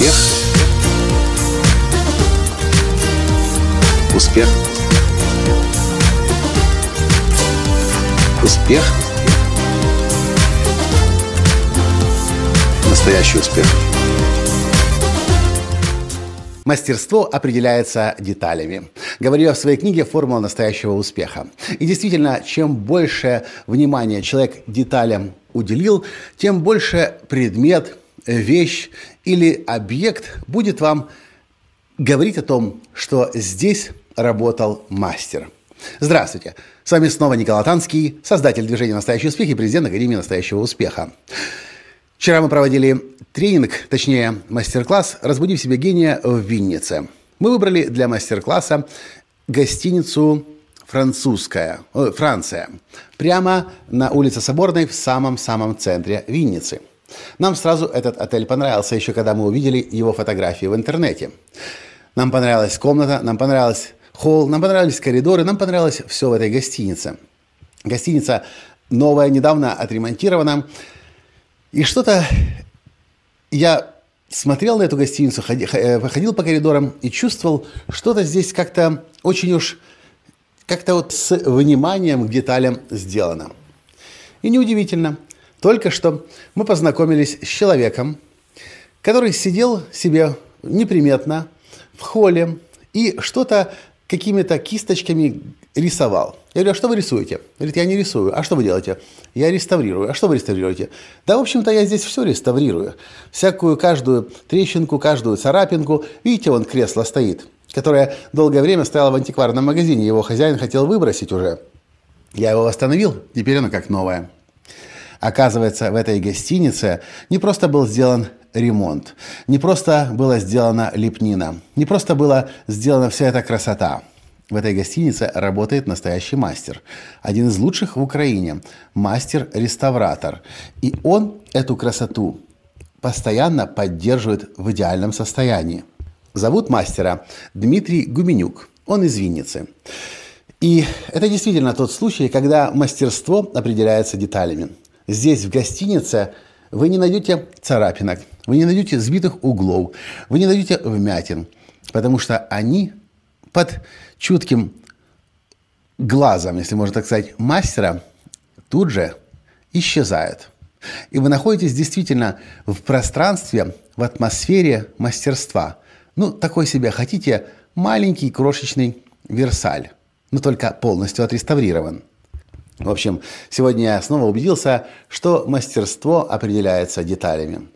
Успех. Успех. Успех. Настоящий успех. Мастерство определяется деталями. Говорю я в своей книге «Формула настоящего успеха». И действительно, чем больше внимания человек деталям уделил, тем больше предмет, вещь или объект будет вам говорить о том, что здесь работал мастер. Здравствуйте! С вами снова Николай Танский, создатель движения «Настоящий успех» и президент Академии «Настоящего успеха». Вчера мы проводили тренинг, точнее мастер-класс «Разбуди в себе гения» в Виннице. Мы выбрали для мастер-класса гостиницу «Французская», э, Франция, прямо на улице Соборной в самом-самом центре Винницы. Нам сразу этот отель понравился, еще когда мы увидели его фотографии в интернете. Нам понравилась комната, нам понравился холл, нам понравились коридоры, нам понравилось все в этой гостинице. Гостиница новая, недавно отремонтирована – и что-то я смотрел на эту гостиницу, э, ходил по коридорам и чувствовал, что-то здесь как-то очень уж, как-то вот с вниманием к деталям сделано. И неудивительно, только что мы познакомились с человеком, который сидел себе неприметно в холле и что-то какими-то кисточками рисовал. Я говорю, а что вы рисуете? Говорит, я не рисую. А что вы делаете? Я реставрирую. А что вы реставрируете? Да, в общем-то, я здесь все реставрирую. Всякую, каждую трещинку, каждую царапинку. Видите, вон кресло стоит, которое долгое время стояло в антикварном магазине. Его хозяин хотел выбросить уже. Я его восстановил, теперь оно как новое. Оказывается, в этой гостинице не просто был сделан ремонт, не просто была сделана лепнина, не просто была сделана вся эта красота. В этой гостинице работает настоящий мастер. Один из лучших в Украине. Мастер-реставратор. И он эту красоту постоянно поддерживает в идеальном состоянии. Зовут мастера Дмитрий Гуменюк. Он из Винницы. И это действительно тот случай, когда мастерство определяется деталями. Здесь, в гостинице, вы не найдете царапинок, вы не найдете сбитых углов, вы не найдете вмятин, потому что они под чутким глазом, если можно так сказать, мастера тут же исчезают. И вы находитесь действительно в пространстве, в атмосфере мастерства. Ну, такой себе, хотите, маленький крошечный Версаль, но только полностью отреставрирован. В общем, сегодня я снова убедился, что мастерство определяется деталями.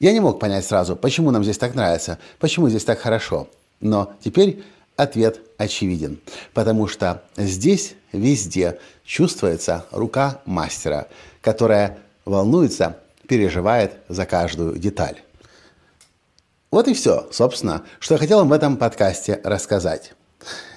Я не мог понять сразу, почему нам здесь так нравится, почему здесь так хорошо. Но теперь ответ очевиден, потому что здесь везде чувствуется рука мастера, которая волнуется, переживает за каждую деталь. Вот и все, собственно, что я хотел вам в этом подкасте рассказать.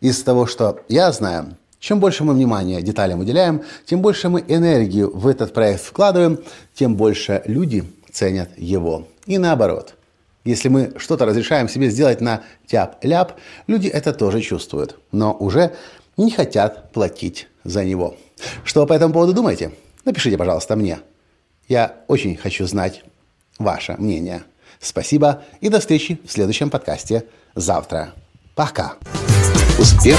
Из того, что я знаю, чем больше мы внимания деталям уделяем, тем больше мы энергию в этот проект вкладываем, тем больше люди ценят его. И наоборот. Если мы что-то разрешаем себе сделать на тяп-ляп, люди это тоже чувствуют, но уже не хотят платить за него. Что по этому поводу думаете? Напишите, пожалуйста, мне. Я очень хочу знать ваше мнение. Спасибо и до встречи в следующем подкасте завтра. Пока. Успех